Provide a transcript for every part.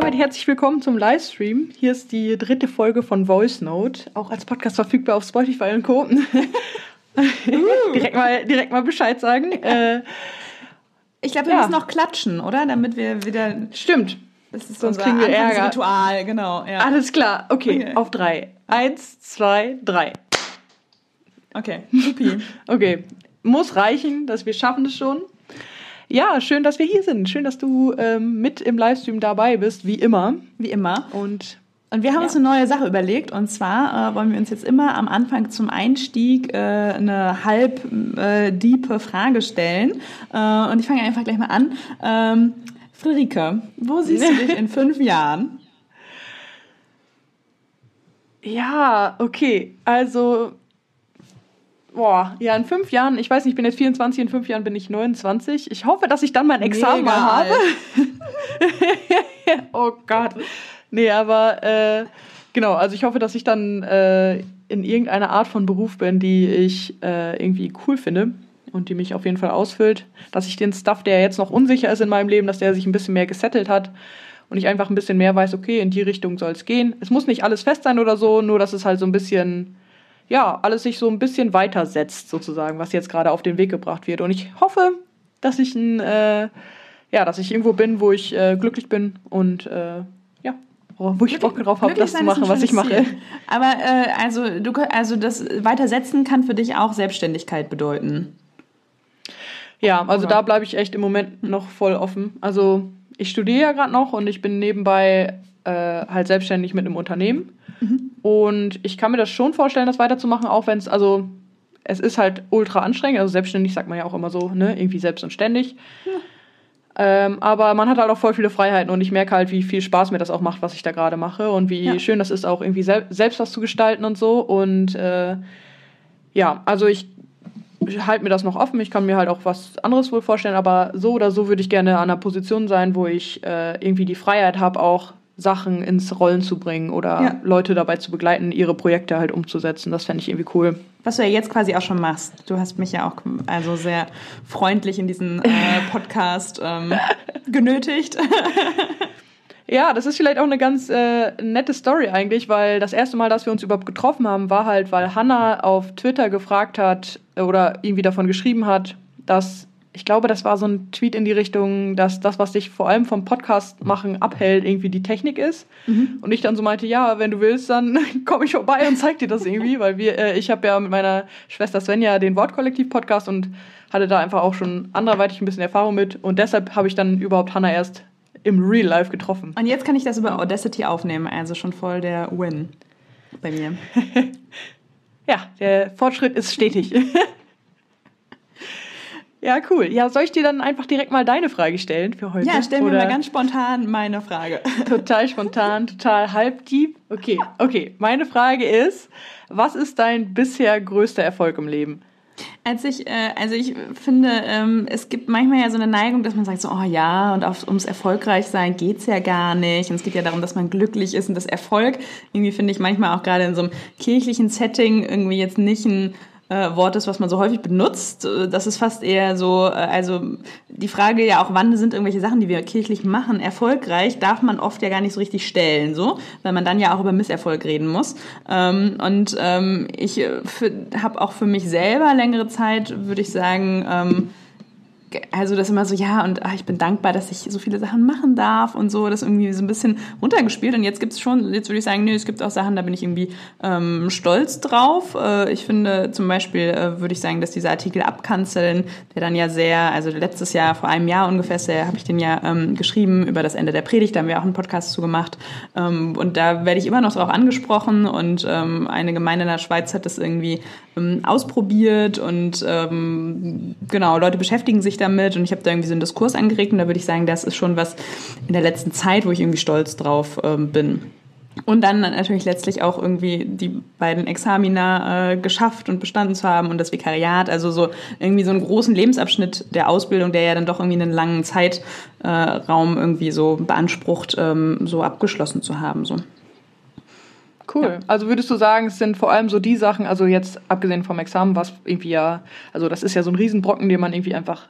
damit herzlich willkommen zum Livestream. Hier ist die dritte Folge von Voice Note, auch als Podcast verfügbar auf Spotify und Co. Uh. direkt, mal, direkt mal Bescheid sagen. Äh, ich glaube, wir ja. müssen noch klatschen, oder? Damit wir wieder. Stimmt. Das ist Sonst kriegen wir Ärger. Ritual, genau. Ja. Alles klar. Okay, okay, auf drei. Eins, zwei, drei. Okay, supi. okay, muss reichen, dass wir schaffen es schon. Ja, schön, dass wir hier sind. Schön, dass du ähm, mit im Livestream dabei bist, wie immer. Wie immer. Und und wir haben ja. uns eine neue Sache überlegt. Und zwar äh, wollen wir uns jetzt immer am Anfang zum Einstieg äh, eine halb äh, diepe Frage stellen. Äh, und ich fange einfach gleich mal an. Ähm, Friederike, wo siehst du dich in fünf Jahren? Ja, okay. Also Boah, ja, in fünf Jahren, ich weiß nicht, ich bin jetzt 24, in fünf Jahren bin ich 29. Ich hoffe, dass ich dann mein Examen Mega mal habe. oh Gott. Nee, aber äh, genau, also ich hoffe, dass ich dann äh, in irgendeiner Art von Beruf bin, die ich äh, irgendwie cool finde und die mich auf jeden Fall ausfüllt. Dass ich den Stuff, der jetzt noch unsicher ist in meinem Leben, dass der sich ein bisschen mehr gesettelt hat und ich einfach ein bisschen mehr weiß, okay, in die Richtung soll es gehen. Es muss nicht alles fest sein oder so, nur dass es halt so ein bisschen ja, alles sich so ein bisschen weitersetzt, sozusagen, was jetzt gerade auf den Weg gebracht wird. Und ich hoffe, dass ich ein, äh, ja, dass ich irgendwo bin, wo ich äh, glücklich bin und äh, ja, wo ich Bock drauf habe, das zu machen, was ich mache. Ziel. Aber äh, also, du, also das Weitersetzen kann für dich auch Selbstständigkeit bedeuten. Ja, also Oder? da bleibe ich echt im Moment noch voll offen. Also ich studiere ja gerade noch und ich bin nebenbei äh, halt selbstständig mit einem Unternehmen. Mhm. Und ich kann mir das schon vorstellen, das weiterzumachen, auch wenn es, also es ist halt ultra anstrengend. Also selbstständig sagt man ja auch immer so, ne, irgendwie selbst und ständig. Ja. Ähm, aber man hat halt auch voll viele Freiheiten und ich merke halt, wie viel Spaß mir das auch macht, was ich da gerade mache und wie ja. schön das ist, auch irgendwie sel selbst was zu gestalten und so. Und äh, ja, also ich halte mir das noch offen. Ich kann mir halt auch was anderes wohl vorstellen, aber so oder so würde ich gerne an einer Position sein, wo ich äh, irgendwie die Freiheit habe, auch Sachen ins Rollen zu bringen oder ja. Leute dabei zu begleiten, ihre Projekte halt umzusetzen. Das fände ich irgendwie cool. Was du ja jetzt quasi auch schon machst. Du hast mich ja auch also sehr freundlich in diesen äh, Podcast ähm, genötigt. Ja, das ist vielleicht auch eine ganz äh, nette Story eigentlich, weil das erste Mal, dass wir uns überhaupt getroffen haben, war halt, weil Hannah auf Twitter gefragt hat oder irgendwie davon geschrieben hat, dass ich glaube, das war so ein Tweet in die Richtung, dass das, was dich vor allem vom Podcast machen abhält, irgendwie die Technik ist. Mhm. Und ich dann so meinte, ja, wenn du willst, dann komme ich vorbei und zeig dir das irgendwie, weil wir, äh, ich habe ja mit meiner Schwester Svenja den Wortkollektiv-Podcast und hatte da einfach auch schon anderweitig ein bisschen Erfahrung mit. Und deshalb habe ich dann überhaupt Hannah erst im Real Life getroffen. Und jetzt kann ich das über Audacity aufnehmen, also schon voll der Win bei mir. ja, der Fortschritt ist stetig. Ja, cool. Ja, soll ich dir dann einfach direkt mal deine Frage stellen für heute? Ja, stell mir mal ganz spontan meine Frage. Total spontan, total halbdieb. Okay, okay. Meine Frage ist, was ist dein bisher größter Erfolg im Leben? Als ich, äh, also ich finde, ähm, es gibt manchmal ja so eine Neigung, dass man sagt so, oh ja, und auf, ums Erfolgreichsein geht's ja gar nicht. Und es geht ja darum, dass man glücklich ist und das Erfolg, irgendwie finde ich manchmal auch gerade in so einem kirchlichen Setting irgendwie jetzt nicht ein äh, Wort ist, was man so häufig benutzt. Äh, das ist fast eher so, äh, also die Frage ja auch, wann sind irgendwelche Sachen, die wir kirchlich machen, erfolgreich, darf man oft ja gar nicht so richtig stellen, so, weil man dann ja auch über Misserfolg reden muss. Ähm, und ähm, ich äh, habe auch für mich selber längere Zeit, würde ich sagen, ähm, also das immer so, ja, und ach, ich bin dankbar, dass ich so viele Sachen machen darf und so, das irgendwie so ein bisschen runtergespielt. Und jetzt gibt es schon, jetzt würde ich sagen, nö, es gibt auch Sachen, da bin ich irgendwie ähm, stolz drauf. Äh, ich finde zum Beispiel, äh, würde ich sagen, dass dieser Artikel abkanzeln, der dann ja sehr, also letztes Jahr, vor einem Jahr ungefähr, habe ich den ja ähm, geschrieben über das Ende der Predigt, da haben wir auch einen Podcast zu gemacht. Ähm, und da werde ich immer noch drauf angesprochen und ähm, eine Gemeinde in der Schweiz hat das irgendwie ähm, ausprobiert und ähm, genau, Leute beschäftigen sich damit und ich habe da irgendwie so einen Diskurs angeregt und da würde ich sagen, das ist schon was in der letzten Zeit, wo ich irgendwie stolz drauf ähm, bin. Und dann natürlich letztlich auch irgendwie die beiden Examina äh, geschafft und bestanden zu haben und das Vikariat, also so irgendwie so einen großen Lebensabschnitt der Ausbildung, der ja dann doch irgendwie einen langen Zeitraum äh, irgendwie so beansprucht, ähm, so abgeschlossen zu haben. So. Cool. Ja. Also würdest du sagen, es sind vor allem so die Sachen, also jetzt abgesehen vom Examen, was irgendwie ja, also das ist ja so ein Riesenbrocken, den man irgendwie einfach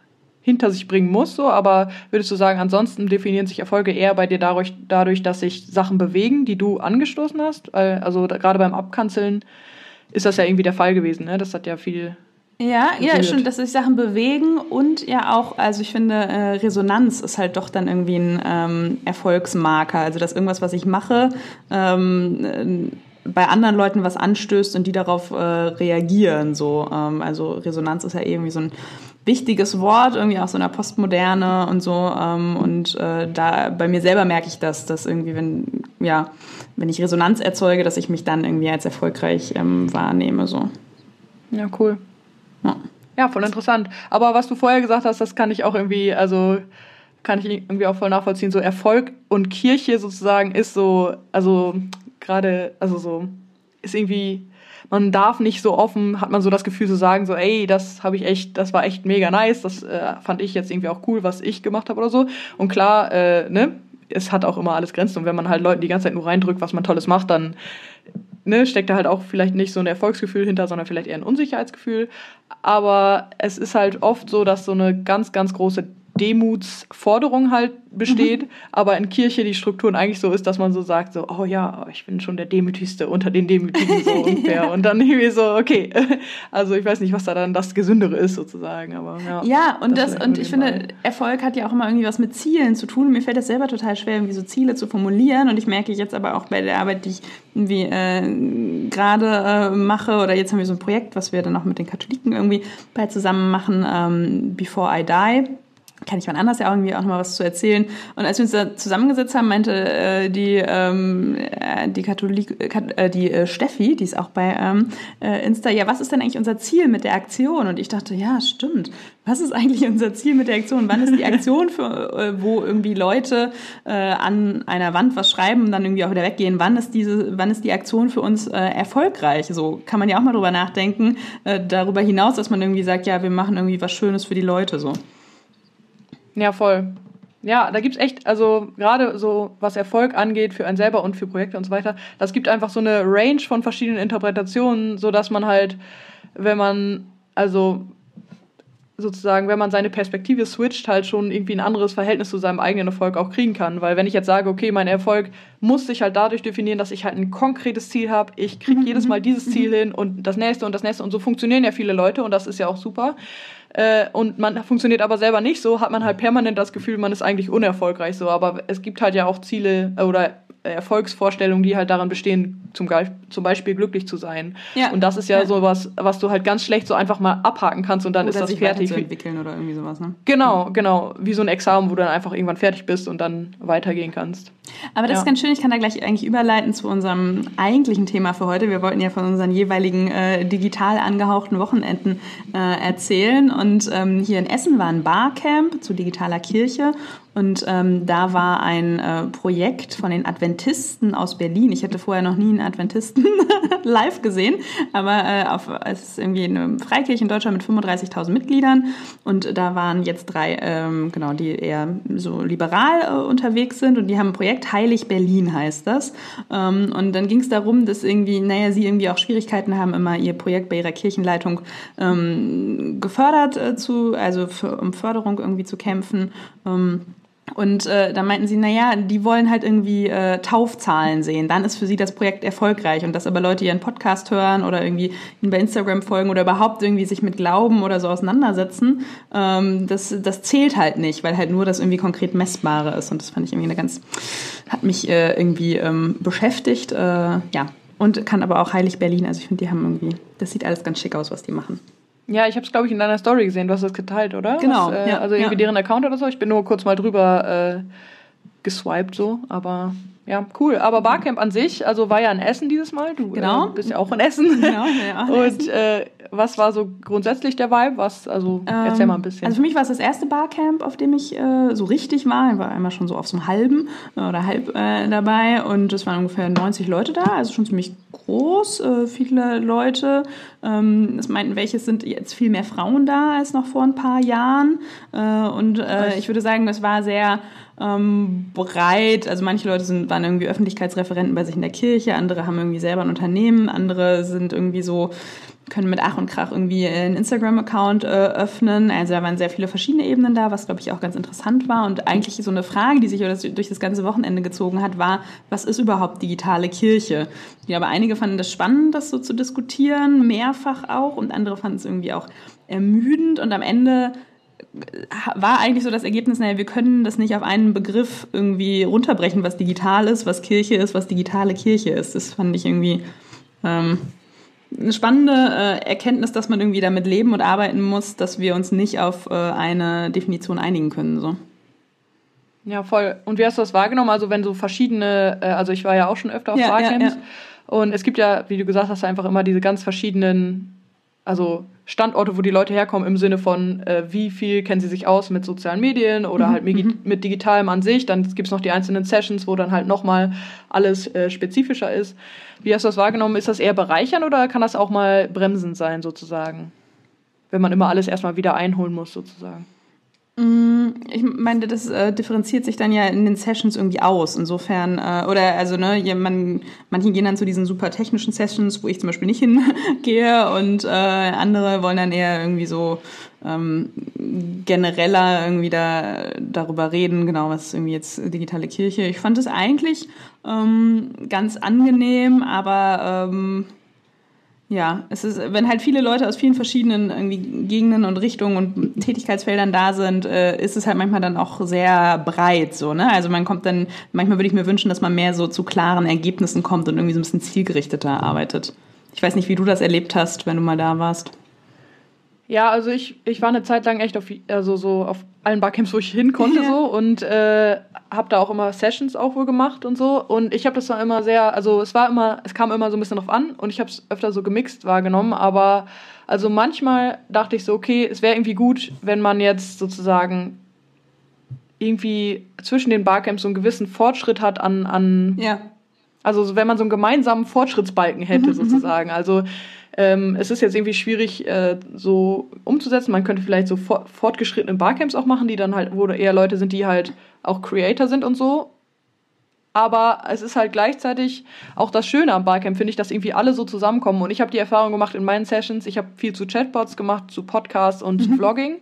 hinter sich bringen muss, so, aber würdest du sagen, ansonsten definieren sich Erfolge eher bei dir dadurch, dadurch dass sich Sachen bewegen, die du angestoßen hast? Also gerade beim Abkanzeln ist das ja irgendwie der Fall gewesen, ne? Das hat ja viel. Ja, ja, schon, dass sich Sachen bewegen und ja auch, also ich finde, äh, Resonanz ist halt doch dann irgendwie ein ähm, Erfolgsmarker. Also dass irgendwas, was ich mache, ähm, bei anderen Leuten was anstößt und die darauf äh, reagieren. So, ähm, also Resonanz ist ja irgendwie so ein wichtiges Wort, irgendwie auch so in der Postmoderne und so. Ähm, und äh, da bei mir selber merke ich das, dass irgendwie, wenn, ja, wenn ich Resonanz erzeuge, dass ich mich dann irgendwie als erfolgreich ähm, wahrnehme. So. Ja, cool. Ja. ja, voll interessant. Aber was du vorher gesagt hast, das kann ich auch irgendwie, also kann ich irgendwie auch voll nachvollziehen. So Erfolg und Kirche sozusagen ist so, also gerade, also so, ist irgendwie, man darf nicht so offen, hat man so das Gefühl zu sagen, so, ey, das habe ich echt, das war echt mega nice, das äh, fand ich jetzt irgendwie auch cool, was ich gemacht habe oder so. Und klar, äh, ne, es hat auch immer alles Grenzen. Und wenn man halt Leuten die ganze Zeit nur reindrückt, was man Tolles macht, dann ne, steckt da halt auch vielleicht nicht so ein Erfolgsgefühl hinter, sondern vielleicht eher ein Unsicherheitsgefühl. Aber es ist halt oft so, dass so eine ganz, ganz große Demutsforderung halt besteht, mhm. aber in Kirche die Strukturen eigentlich so ist, dass man so sagt, so, oh ja, ich bin schon der Demütigste unter den Demütigen so ungefähr. ja. Und dann irgendwie so, okay, also ich weiß nicht, was da dann das Gesündere ist sozusagen, aber ja. Ja, und das, das und ich finde, Erfolg hat ja auch immer irgendwie was mit Zielen zu tun. Mir fällt das selber total schwer, irgendwie so Ziele zu formulieren und ich merke jetzt aber auch bei der Arbeit, die ich irgendwie äh, gerade äh, mache oder jetzt haben wir so ein Projekt, was wir dann auch mit den Katholiken irgendwie bei zusammen machen, ähm, Before I Die kann ich mal anders ja irgendwie auch noch mal was zu erzählen. Und als wir uns da zusammengesetzt haben, meinte äh, die ähm, äh, die Katholik, äh, die äh, Steffi, die ist auch bei ähm, äh, Insta, ja, was ist denn eigentlich unser Ziel mit der Aktion? Und ich dachte, ja, stimmt. Was ist eigentlich unser Ziel mit der Aktion? Wann ist die Aktion für, äh, wo irgendwie Leute äh, an einer Wand was schreiben und dann irgendwie auch wieder weggehen? Wann ist diese, wann ist die Aktion für uns äh, erfolgreich? So kann man ja auch mal drüber nachdenken. Äh, darüber hinaus, dass man irgendwie sagt, ja, wir machen irgendwie was Schönes für die Leute so. Ja, voll. Ja, da gibt es echt, also gerade so, was Erfolg angeht für einen selber und für Projekte und so weiter, das gibt einfach so eine Range von verschiedenen Interpretationen, sodass man halt, wenn man, also sozusagen, wenn man seine Perspektive switcht, halt schon irgendwie ein anderes Verhältnis zu seinem eigenen Erfolg auch kriegen kann. Weil wenn ich jetzt sage, okay, mein Erfolg muss sich halt dadurch definieren, dass ich halt ein konkretes Ziel habe, ich kriege mhm. jedes Mal dieses Ziel mhm. hin und das nächste und das nächste und so funktionieren ja viele Leute und das ist ja auch super äh, und man funktioniert aber selber nicht so, hat man halt permanent das Gefühl, man ist eigentlich unerfolgreich so. Aber es gibt halt ja auch Ziele oder Erfolgsvorstellungen, die halt daran bestehen, zum, zum Beispiel glücklich zu sein. Ja. Und das ist ja, ja. so was, was du halt ganz schlecht so einfach mal abhaken kannst und dann oder ist das sich fertig. entwickeln oder irgendwie sowas, ne? Genau, genau. Wie so ein Examen, wo du dann einfach irgendwann fertig bist und dann weitergehen kannst. Aber das ja. ist ganz schön, ich kann da gleich eigentlich überleiten zu unserem eigentlichen Thema für heute. Wir wollten ja von unseren jeweiligen äh, digital angehauchten Wochenenden äh, erzählen. Und ähm, hier in Essen war ein Barcamp zu digitaler Kirche und ähm, da war ein äh, Projekt von den Adventisten aus Berlin. Ich hätte vorher noch nie einen Adventisten live gesehen, aber äh, auf, es ist irgendwie eine Freikirche in Deutschland mit 35.000 Mitgliedern. Und da waren jetzt drei, ähm, genau, die eher so liberal äh, unterwegs sind. Und die haben ein Projekt, Heilig Berlin heißt das. Ähm, und dann ging es darum, dass irgendwie, naja, sie irgendwie auch Schwierigkeiten haben, immer ihr Projekt bei ihrer Kirchenleitung ähm, gefördert äh, zu, also für, um Förderung irgendwie zu kämpfen. Und äh, da meinten sie, naja, die wollen halt irgendwie äh, Taufzahlen sehen. Dann ist für sie das Projekt erfolgreich. Und dass aber Leute ihren Podcast hören oder irgendwie ihnen bei Instagram folgen oder überhaupt irgendwie sich mit Glauben oder so auseinandersetzen, ähm, das, das zählt halt nicht, weil halt nur das irgendwie konkret Messbare ist. Und das fand ich irgendwie eine ganz, hat mich äh, irgendwie ähm, beschäftigt. Äh, ja. Und kann aber auch Heilig Berlin. Also ich finde, die haben irgendwie, das sieht alles ganz schick aus, was die machen. Ja, ich habe es, glaube ich, in deiner Story gesehen. Du hast es geteilt, oder? Genau. Was, äh, ja, also irgendwie ja. deren Account oder so. Ich bin nur kurz mal drüber äh, geswiped so, aber ja, cool. Aber Barcamp an sich, also war ja in Essen dieses Mal. Du genau. äh, bist ja auch in Essen. Genau, ja, in Und Essen. Äh, was war so grundsätzlich der Vibe? Was, also ähm, erzähl mal ein bisschen. Also für mich war es das erste Barcamp, auf dem ich äh, so richtig war. Ich war einmal schon so auf so einem halben äh, oder halb äh, dabei und es waren ungefähr 90 Leute da, also schon ziemlich groß, äh, viele Leute. Ähm, es meinten, welche sind jetzt viel mehr Frauen da als noch vor ein paar Jahren. Äh, und äh, ich würde sagen, es war sehr ähm, breit. Also manche Leute sind, waren irgendwie Öffentlichkeitsreferenten bei sich in der Kirche, andere haben irgendwie selber ein Unternehmen, andere sind irgendwie so können mit Ach und Krach irgendwie einen Instagram-Account äh, öffnen. Also da waren sehr viele verschiedene Ebenen da, was glaube ich auch ganz interessant war. Und eigentlich so eine Frage, die sich durch das ganze Wochenende gezogen hat, war, was ist überhaupt digitale Kirche? Ja, aber einige fanden das spannend, das so zu diskutieren, mehrfach auch, und andere fanden es irgendwie auch ermüdend. Und am Ende war eigentlich so das Ergebnis, naja, wir können das nicht auf einen Begriff irgendwie runterbrechen, was digital ist, was Kirche ist, was digitale Kirche ist. Das fand ich irgendwie ähm, eine spannende äh, Erkenntnis, dass man irgendwie damit leben und arbeiten muss, dass wir uns nicht auf äh, eine Definition einigen können. So. Ja, voll. Und wie hast du das wahrgenommen? Also wenn so verschiedene, äh, also ich war ja auch schon öfter auf ja, Barcamps ja, ja. und es gibt ja, wie du gesagt hast, einfach immer diese ganz verschiedenen also Standorte, wo die Leute herkommen im Sinne von, äh, wie viel kennen sie sich aus mit sozialen Medien oder mhm. halt mit, mhm. mit Digitalem an sich. Dann gibt es noch die einzelnen Sessions, wo dann halt nochmal alles äh, spezifischer ist. Wie hast du das wahrgenommen? Ist das eher bereichern oder kann das auch mal bremsend sein, sozusagen? Wenn man immer alles erstmal wieder einholen muss, sozusagen. Mm, ich meine, das äh, differenziert sich dann ja in den Sessions irgendwie aus. Insofern, äh, oder also, ne, man, manche gehen dann zu diesen super technischen Sessions, wo ich zum Beispiel nicht hingehe und äh, andere wollen dann eher irgendwie so ähm, genereller irgendwie da darüber reden, genau, was ist irgendwie jetzt digitale Kirche. Ich fand es eigentlich ähm, ganz angenehm, aber ähm, ja, es ist, wenn halt viele Leute aus vielen verschiedenen irgendwie Gegenden und Richtungen und Tätigkeitsfeldern da sind, äh, ist es halt manchmal dann auch sehr breit so, ne? Also man kommt dann, manchmal würde ich mir wünschen, dass man mehr so zu klaren Ergebnissen kommt und irgendwie so ein bisschen zielgerichteter arbeitet. Ich weiß nicht, wie du das erlebt hast, wenn du mal da warst. Ja, also ich, ich war eine Zeit lang echt auf, also so auf allen Barcamps, wo ich hin konnte, so und äh, habe da auch immer Sessions auch wohl gemacht und so. Und ich habe das dann immer sehr, also es war immer, es kam immer so ein bisschen drauf an und ich habe es öfter so gemixt wahrgenommen, aber also manchmal dachte ich so, okay, es wäre irgendwie gut, wenn man jetzt sozusagen irgendwie zwischen den Barcamps so einen gewissen Fortschritt hat an, an ja. also wenn man so einen gemeinsamen Fortschrittsbalken hätte, mhm, mhm. sozusagen. Also ähm, es ist jetzt irgendwie schwierig äh, so umzusetzen. Man könnte vielleicht so for fortgeschrittene Barcamps auch machen, die dann halt, wo eher Leute sind, die halt auch Creator sind und so. Aber es ist halt gleichzeitig auch das Schöne am Barcamp, finde ich, dass irgendwie alle so zusammenkommen. Und ich habe die Erfahrung gemacht in meinen Sessions. Ich habe viel zu Chatbots gemacht, zu Podcasts und mhm. Vlogging.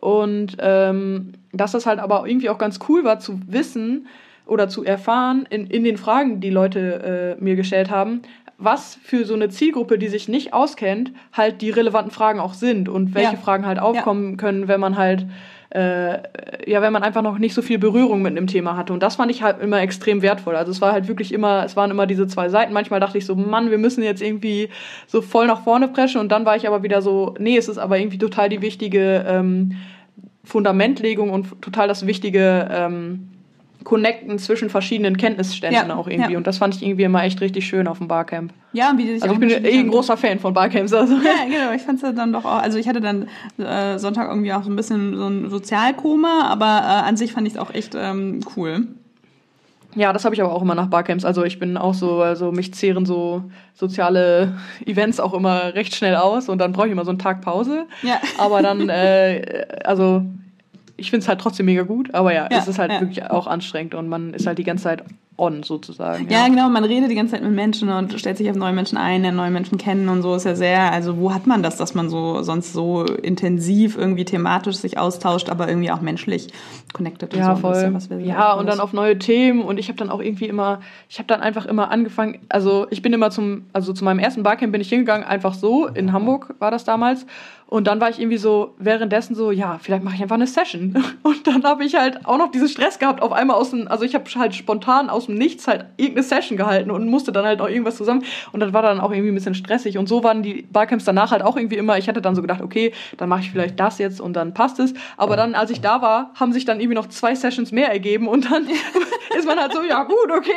Und ähm, dass das halt aber irgendwie auch ganz cool war zu wissen oder zu erfahren in, in den Fragen, die Leute äh, mir gestellt haben, was für so eine Zielgruppe, die sich nicht auskennt, halt die relevanten Fragen auch sind und welche ja. Fragen halt aufkommen ja. können, wenn man halt äh, ja, wenn man einfach noch nicht so viel Berührung mit einem Thema hatte. Und das fand ich halt immer extrem wertvoll. Also es war halt wirklich immer, es waren immer diese zwei Seiten. Manchmal dachte ich so, Mann, wir müssen jetzt irgendwie so voll nach vorne preschen. Und dann war ich aber wieder so, nee, es ist aber irgendwie total die wichtige ähm, Fundamentlegung und total das wichtige ähm, Connecten zwischen verschiedenen Kenntnisständen ja, auch irgendwie. Ja. Und das fand ich irgendwie immer echt richtig schön auf dem Barcamp. Ja, und wie die sich Also ich bin eh ein großer Fan von Barcamps. Also. Ja, genau. Ich fand es dann doch auch, also ich hatte dann äh, Sonntag irgendwie auch so ein bisschen so ein Sozialkoma, aber äh, an sich fand ich es auch echt ähm, cool. Ja, das habe ich aber auch immer nach Barcamps. Also ich bin auch so, also mich zehren so soziale Events auch immer recht schnell aus und dann brauche ich immer so einen Tag Pause. Ja. Aber dann, äh, also ich finde es halt trotzdem mega gut, aber ja, ja es ist halt ja. wirklich auch anstrengend und man ist halt die ganze Zeit on sozusagen. Ja. ja. genau, man redet die ganze Zeit mit Menschen und stellt sich auf neue Menschen ein, lernt neue Menschen kennen und so ist ja sehr, also wo hat man das, dass man so sonst so intensiv irgendwie thematisch sich austauscht, aber irgendwie auch menschlich connected ja, so voll. Bisschen, ja, und dann auf neue Themen und ich habe dann auch irgendwie immer, ich habe dann einfach immer angefangen, also ich bin immer zum, also zu meinem ersten Barcamp bin ich hingegangen, einfach so, in Hamburg war das damals und dann war ich irgendwie so währenddessen so, ja, vielleicht mache ich einfach eine Session. Und dann habe ich halt auch noch diesen Stress gehabt, auf einmal aus dem, also ich habe halt spontan aus dem Nichts halt irgendeine Session gehalten und musste dann halt auch irgendwas zusammen. Und das war dann auch irgendwie ein bisschen stressig. Und so waren die Barcamps danach halt auch irgendwie immer, ich hatte dann so gedacht, okay, dann mache ich vielleicht das jetzt und dann passt es. Aber dann, als ich da war, haben sich dann irgendwie noch zwei Sessions mehr ergeben und dann ist man halt so, ja gut, okay,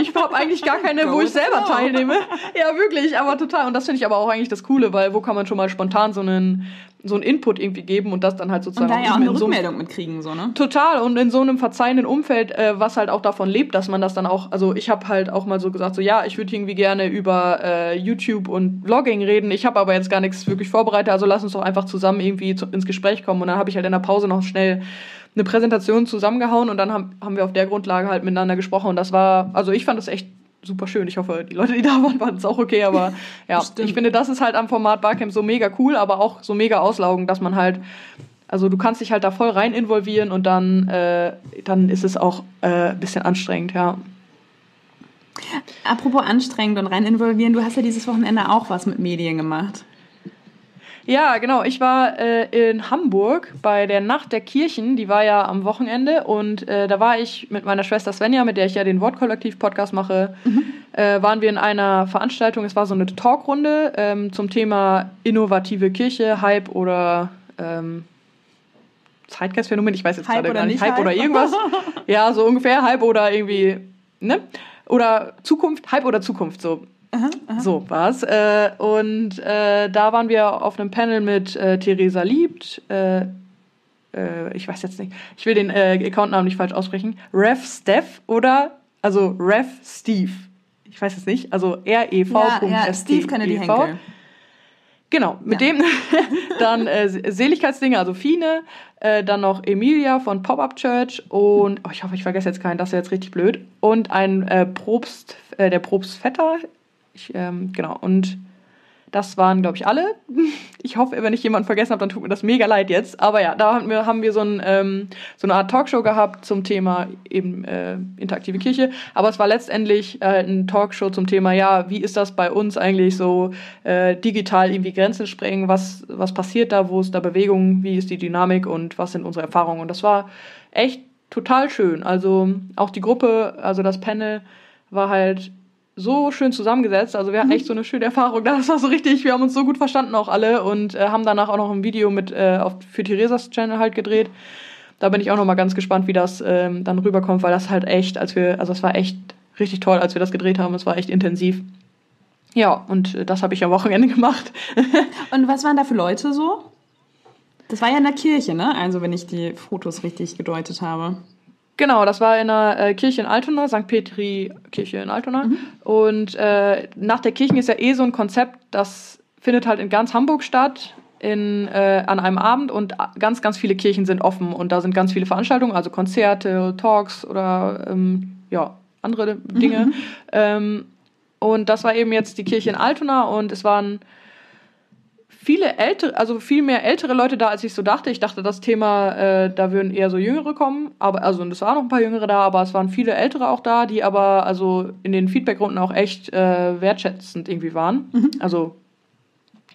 ich habe eigentlich gar keine, wo ich selber teilnehme. Ja, wirklich, aber total. Und das finde ich aber auch eigentlich das Coole, weil wo kann man schon mal spontan so eine einen, so einen Input irgendwie geben und das dann halt sozusagen. Und da ja auch eine Rückmeldung so mitkriegen, so, ne? Total. Und in so einem verzeihenden Umfeld, äh, was halt auch davon lebt, dass man das dann auch, also ich habe halt auch mal so gesagt, so ja, ich würde irgendwie gerne über äh, YouTube und Vlogging reden. Ich habe aber jetzt gar nichts wirklich vorbereitet, also lass uns doch einfach zusammen irgendwie zu, ins Gespräch kommen. Und dann habe ich halt in der Pause noch schnell eine Präsentation zusammengehauen und dann haben, haben wir auf der Grundlage halt miteinander gesprochen. Und das war, also ich fand das echt super schön. Ich hoffe, die Leute, die da waren, waren es auch okay. Aber ja, ich finde, das ist halt am Format Barcamp so mega cool, aber auch so mega auslaugend, dass man halt, also du kannst dich halt da voll rein involvieren und dann, äh, dann ist es auch äh, ein bisschen anstrengend, ja. Apropos anstrengend und rein involvieren, du hast ja dieses Wochenende auch was mit Medien gemacht. Ja, genau. Ich war äh, in Hamburg bei der Nacht der Kirchen. Die war ja am Wochenende und äh, da war ich mit meiner Schwester Svenja, mit der ich ja den Wortkollektiv-Podcast mache, mhm. äh, waren wir in einer Veranstaltung. Es war so eine Talkrunde ähm, zum Thema innovative Kirche, Hype oder ähm, Zeitgeistphänomen. Ich weiß jetzt gerade gar nicht. Hype, Hype oder irgendwas. ja, so ungefähr Hype oder irgendwie, ne? Oder Zukunft, Hype oder Zukunft, so. Aha, aha. So war's. Äh, und äh, da waren wir auf einem Panel mit äh, Theresa Liebt. Äh, äh, ich weiß jetzt nicht, ich will den äh, Accountnamen nicht falsch aussprechen. Rev Steph oder, also Rev Steve. Ich weiß jetzt nicht, also R-E-V. Ja, ja, Steve Kennedy Henkel. Genau, mit ja. dem dann äh, Seligkeitsdinge, also Fine, äh, dann noch Emilia von Pop-Up Church und, oh, ich hoffe, ich vergesse jetzt keinen, das ist jetzt richtig blöd, und ein äh, Probst, äh, der Probstvetter, ich, ähm, genau, und das waren, glaube ich, alle. Ich hoffe, wenn ich jemanden vergessen habe, dann tut mir das mega leid jetzt. Aber ja, da haben wir, haben wir so, ein, ähm, so eine Art Talkshow gehabt zum Thema eben äh, interaktive Kirche. Aber es war letztendlich äh, ein Talkshow zum Thema, ja, wie ist das bei uns eigentlich so äh, digital irgendwie Grenzen sprengen? Was, was passiert da? Wo ist da Bewegung? Wie ist die Dynamik? Und was sind unsere Erfahrungen? Und das war echt total schön. Also auch die Gruppe, also das Panel war halt so schön zusammengesetzt. Also wir hatten echt so eine schöne Erfahrung. Das war so richtig, wir haben uns so gut verstanden auch alle und äh, haben danach auch noch ein Video mit äh, auf, für Theresas Channel halt gedreht. Da bin ich auch noch mal ganz gespannt, wie das ähm, dann rüberkommt, weil das halt echt, als wir, also es war echt richtig toll, als wir das gedreht haben. Es war echt intensiv. Ja, und äh, das habe ich am Wochenende gemacht. und was waren da für Leute so? Das war ja in der Kirche, ne? Also wenn ich die Fotos richtig gedeutet habe. Genau, das war in einer äh, Kirche in Altona, St. Petri Kirche in Altona. Mhm. Und äh, nach der Kirchen ist ja eh so ein Konzept, das findet halt in ganz Hamburg statt in, äh, an einem Abend und ganz, ganz viele Kirchen sind offen und da sind ganz viele Veranstaltungen, also Konzerte, Talks oder ähm, ja, andere Dinge. Mhm. Ähm, und das war eben jetzt die Kirche in Altona und es waren viele ältere, also viel mehr ältere Leute da, als ich so dachte. Ich dachte, das Thema, äh, da würden eher so Jüngere kommen, aber also und es waren noch ein paar Jüngere da, aber es waren viele Ältere auch da, die aber also in den Feedbackrunden auch echt äh, wertschätzend irgendwie waren. Mhm. Also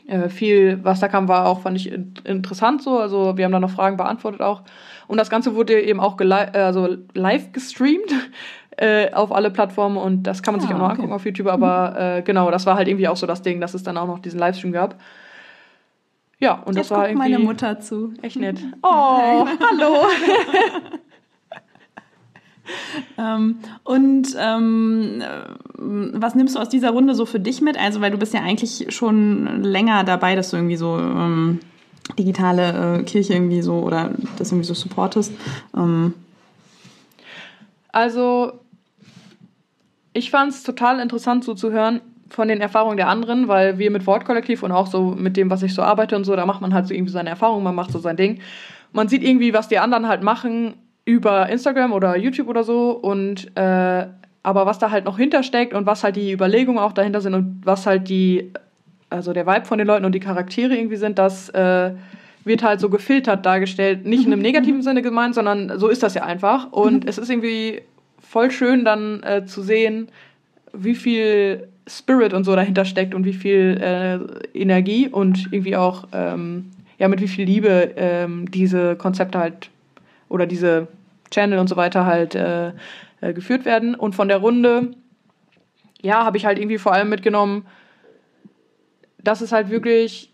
äh, viel, was da kam, war auch fand ich interessant so. Also wir haben da noch Fragen beantwortet auch. Und das Ganze wurde eben auch also live gestreamt. Äh, auf alle Plattformen und das kann man sich ah, auch noch okay. angucken auf YouTube, aber mhm. äh, genau, das war halt irgendwie auch so das Ding, dass es dann auch noch diesen Livestream gab. Ja, und das war irgendwie. meine Mutter zu. Echt nett. Oh, hallo. ähm, und ähm, was nimmst du aus dieser Runde so für dich mit? Also, weil du bist ja eigentlich schon länger dabei, dass du irgendwie so ähm, digitale äh, Kirche irgendwie so oder das irgendwie so supportest. Ähm. Also, ich fand es total interessant so zu hören, von den Erfahrungen der anderen, weil wir mit Wortkollektiv und auch so mit dem, was ich so arbeite und so, da macht man halt so irgendwie seine Erfahrungen, man macht so sein Ding. Man sieht irgendwie, was die anderen halt machen über Instagram oder YouTube oder so und äh, aber was da halt noch hintersteckt und was halt die Überlegungen auch dahinter sind und was halt die, also der Vibe von den Leuten und die Charaktere irgendwie sind, das äh, wird halt so gefiltert dargestellt. Nicht in einem negativen Sinne gemeint, sondern so ist das ja einfach. Und mhm. es ist irgendwie voll schön dann äh, zu sehen, wie viel Spirit und so dahinter steckt und wie viel äh, Energie und irgendwie auch ähm, ja mit wie viel Liebe ähm, diese Konzepte halt oder diese Channel und so weiter halt äh, äh, geführt werden. Und von der Runde, ja, habe ich halt irgendwie vor allem mitgenommen, dass es halt wirklich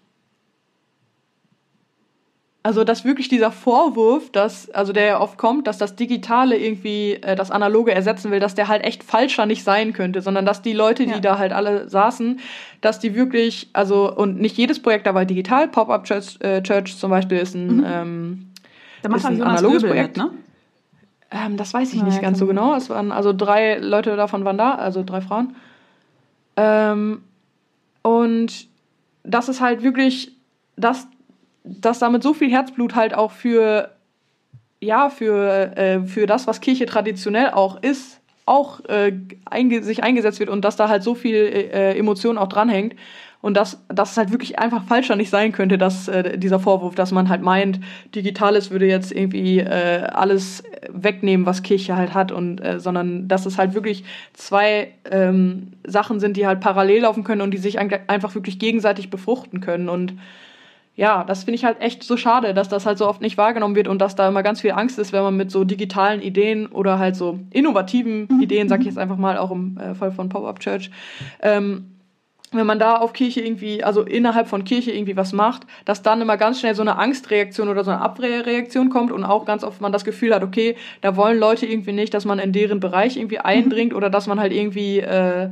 also, dass wirklich dieser Vorwurf, dass, also der ja oft kommt, dass das Digitale irgendwie äh, das Analoge ersetzen will, dass der halt echt falscher nicht sein könnte, sondern dass die Leute, die ja. da halt alle saßen, dass die wirklich, also, und nicht jedes Projekt da war digital, Pop-Up Church, äh, Church zum Beispiel ist ein, mhm. ähm, da macht ist ein analoges Projekt. Mit, ne? Ähm, das weiß ich ja, nicht ganz so genau. Es waren, also drei Leute davon waren da, also drei Frauen. Ähm, und das ist halt wirklich, das dass damit so viel Herzblut halt auch für, ja, für, äh, für das, was Kirche traditionell auch ist, auch äh, einge sich eingesetzt wird und dass da halt so viel äh, Emotion auch dranhängt. Und dass, dass es halt wirklich einfach falscher nicht sein könnte, dass äh, dieser Vorwurf, dass man halt meint, Digitales würde jetzt irgendwie äh, alles wegnehmen, was Kirche halt hat, und äh, sondern dass es halt wirklich zwei ähm, Sachen sind, die halt parallel laufen können und die sich einfach wirklich gegenseitig befruchten können. Und ja, das finde ich halt echt so schade, dass das halt so oft nicht wahrgenommen wird und dass da immer ganz viel Angst ist, wenn man mit so digitalen Ideen oder halt so innovativen mhm. Ideen, sag ich mhm. jetzt einfach mal, auch im äh, Fall von Pop-Up Church, ähm, wenn man da auf Kirche irgendwie, also innerhalb von Kirche irgendwie was macht, dass dann immer ganz schnell so eine Angstreaktion oder so eine Abwehrreaktion kommt und auch ganz oft man das Gefühl hat, okay, da wollen Leute irgendwie nicht, dass man in deren Bereich irgendwie mhm. eindringt mhm. oder dass man halt irgendwie äh,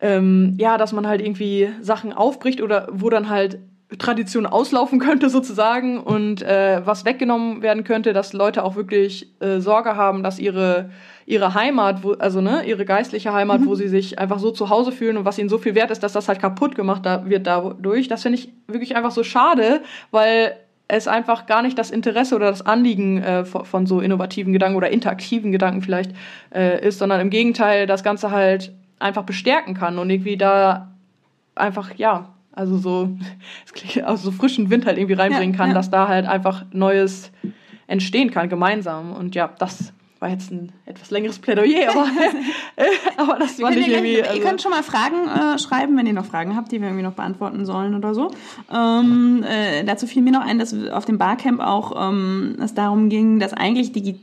ähm, ja, dass man halt irgendwie Sachen aufbricht oder wo dann halt Tradition auslaufen könnte sozusagen und äh, was weggenommen werden könnte, dass Leute auch wirklich äh, Sorge haben, dass ihre ihre Heimat, wo, also ne, ihre geistliche Heimat, mhm. wo sie sich einfach so zu Hause fühlen und was ihnen so viel wert ist, dass das halt kaputt gemacht da, wird dadurch. Das finde ich wirklich einfach so schade, weil es einfach gar nicht das Interesse oder das Anliegen äh, von, von, so innovativen Gedanken oder interaktiven Gedanken vielleicht äh, ist, sondern im Gegenteil das Ganze halt einfach bestärken kann und irgendwie da einfach, ja, also so, also so frischen Wind halt irgendwie reinbringen ja, kann, ja. dass da halt einfach Neues entstehen kann, gemeinsam. Und ja, das war jetzt ein etwas längeres Plädoyer, aber, aber das war nicht irgendwie. Also ihr könnt schon mal Fragen äh, schreiben, wenn ihr noch Fragen habt, die wir irgendwie noch beantworten sollen oder so. Ähm, äh, dazu fiel mir noch ein, dass auf dem Barcamp auch ähm, es darum ging, dass eigentlich die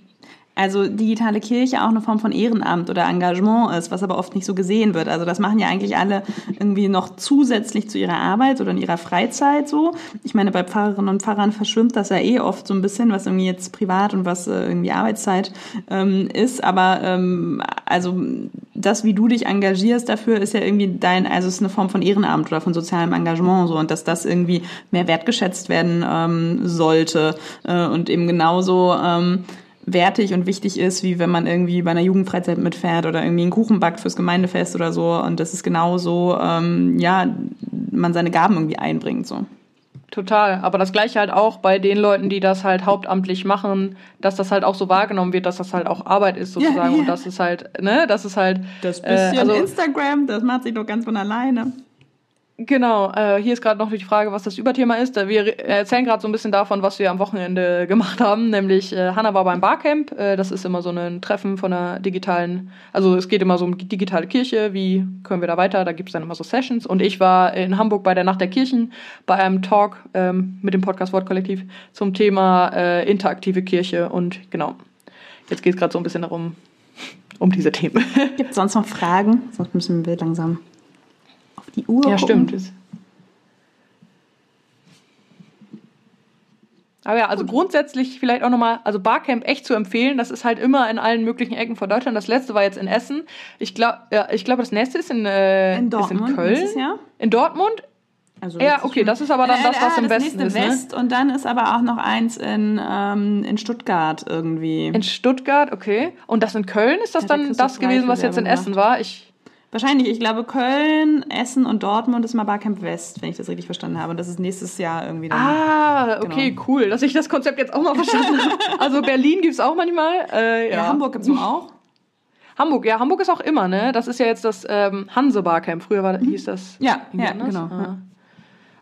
also digitale Kirche auch eine Form von Ehrenamt oder Engagement ist, was aber oft nicht so gesehen wird. Also das machen ja eigentlich alle irgendwie noch zusätzlich zu ihrer Arbeit oder in ihrer Freizeit so. Ich meine, bei Pfarrerinnen und Pfarrern verschwimmt das ja eh oft so ein bisschen, was irgendwie jetzt privat und was äh, irgendwie Arbeitszeit ähm, ist. Aber ähm, also das, wie du dich engagierst dafür, ist ja irgendwie dein, also es ist eine Form von Ehrenamt oder von sozialem Engagement so und dass das irgendwie mehr wertgeschätzt werden ähm, sollte äh, und eben genauso ähm, wertig und wichtig ist, wie wenn man irgendwie bei einer Jugendfreizeit mitfährt oder irgendwie einen Kuchen backt fürs Gemeindefest oder so. Und das ist genauso, ähm, ja, man seine Gaben irgendwie einbringt, so. Total. Aber das Gleiche halt auch bei den Leuten, die das halt hauptamtlich machen, dass das halt auch so wahrgenommen wird, dass das halt auch Arbeit ist sozusagen. Ja, ja. Und das ist halt, ne, das ist halt. Das bisschen äh, also, Instagram, das macht sich doch ganz von alleine. Genau, äh, hier ist gerade noch die Frage, was das Überthema ist. Wir erzählen gerade so ein bisschen davon, was wir am Wochenende gemacht haben. Nämlich, äh, Hanna war beim Barcamp. Äh, das ist immer so ein Treffen von einer digitalen, also es geht immer so um digitale Kirche. Wie können wir da weiter? Da gibt es dann immer so Sessions. Und ich war in Hamburg bei der Nacht der Kirchen bei einem Talk ähm, mit dem Podcast Wortkollektiv zum Thema äh, interaktive Kirche. Und genau, jetzt geht es gerade so ein bisschen darum, um diese Themen. Gibt es sonst noch Fragen? Sonst müssen wir langsam die Uhr. Ja, gucken. stimmt. Aber ja, also Gut. grundsätzlich vielleicht auch nochmal, also Barcamp echt zu empfehlen. Das ist halt immer in allen möglichen Ecken von Deutschland. Das letzte war jetzt in Essen. Ich glaube, ja, ich glaube, das nächste ist in, äh, in, Dortmund, ist in Köln. In Dortmund. Also ja, okay, das ist aber dann äh, das, was äh, im das Westen ist. Ne? West und dann ist aber auch noch eins in, ähm, in Stuttgart irgendwie. In Stuttgart, okay. Und das in Köln ist das ja, dann das gewesen, was jetzt in Essen war? Ich Wahrscheinlich, ich glaube Köln, Essen und Dortmund ist mal Barcamp West, wenn ich das richtig verstanden habe. Und das ist nächstes Jahr irgendwie dann. Ah, okay, genau. cool, dass ich das Konzept jetzt auch mal verstanden habe. Also Berlin gibt es auch manchmal. Äh, ja. ja. Hamburg gibt es auch. Hamburg, ja, Hamburg ist auch immer, ne? Das ist ja jetzt das ähm, Hanse Barcamp. Früher war, mhm. hieß das. Ja, ja genau. Ah. Ja.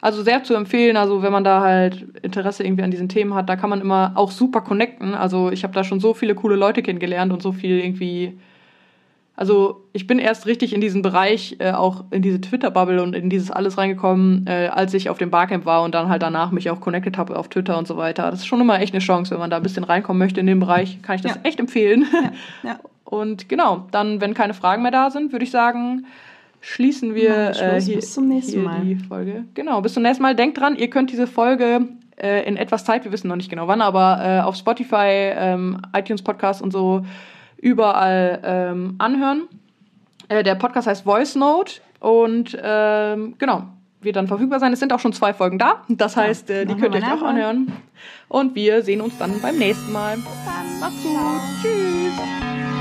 Also sehr zu empfehlen, also wenn man da halt Interesse irgendwie an diesen Themen hat, da kann man immer auch super connecten. Also ich habe da schon so viele coole Leute kennengelernt und so viel irgendwie also ich bin erst richtig in diesen Bereich, äh, auch in diese Twitter-Bubble und in dieses alles reingekommen, äh, als ich auf dem Barcamp war und dann halt danach mich auch connected habe auf Twitter und so weiter. Das ist schon immer echt eine Chance, wenn man da ein bisschen reinkommen möchte in den Bereich, kann ich das ja. echt empfehlen. Ja. Ja. Und genau, dann, wenn keine Fragen mehr da sind, würde ich sagen, schließen wir äh, hier, bis zum nächsten Mal. die Folge. Genau, bis zum nächsten Mal. Denkt dran, ihr könnt diese Folge äh, in etwas Zeit, wir wissen noch nicht genau wann, aber äh, auf Spotify, ähm, iTunes Podcast und so überall ähm, anhören. Äh, der Podcast heißt Voice Note und ähm, genau, wird dann verfügbar sein. Es sind auch schon zwei Folgen da. Das heißt, äh, die könnt ihr euch auch anhören. Und wir sehen uns dann beim nächsten Mal. Bis dann. Macht's gut. Tschüss.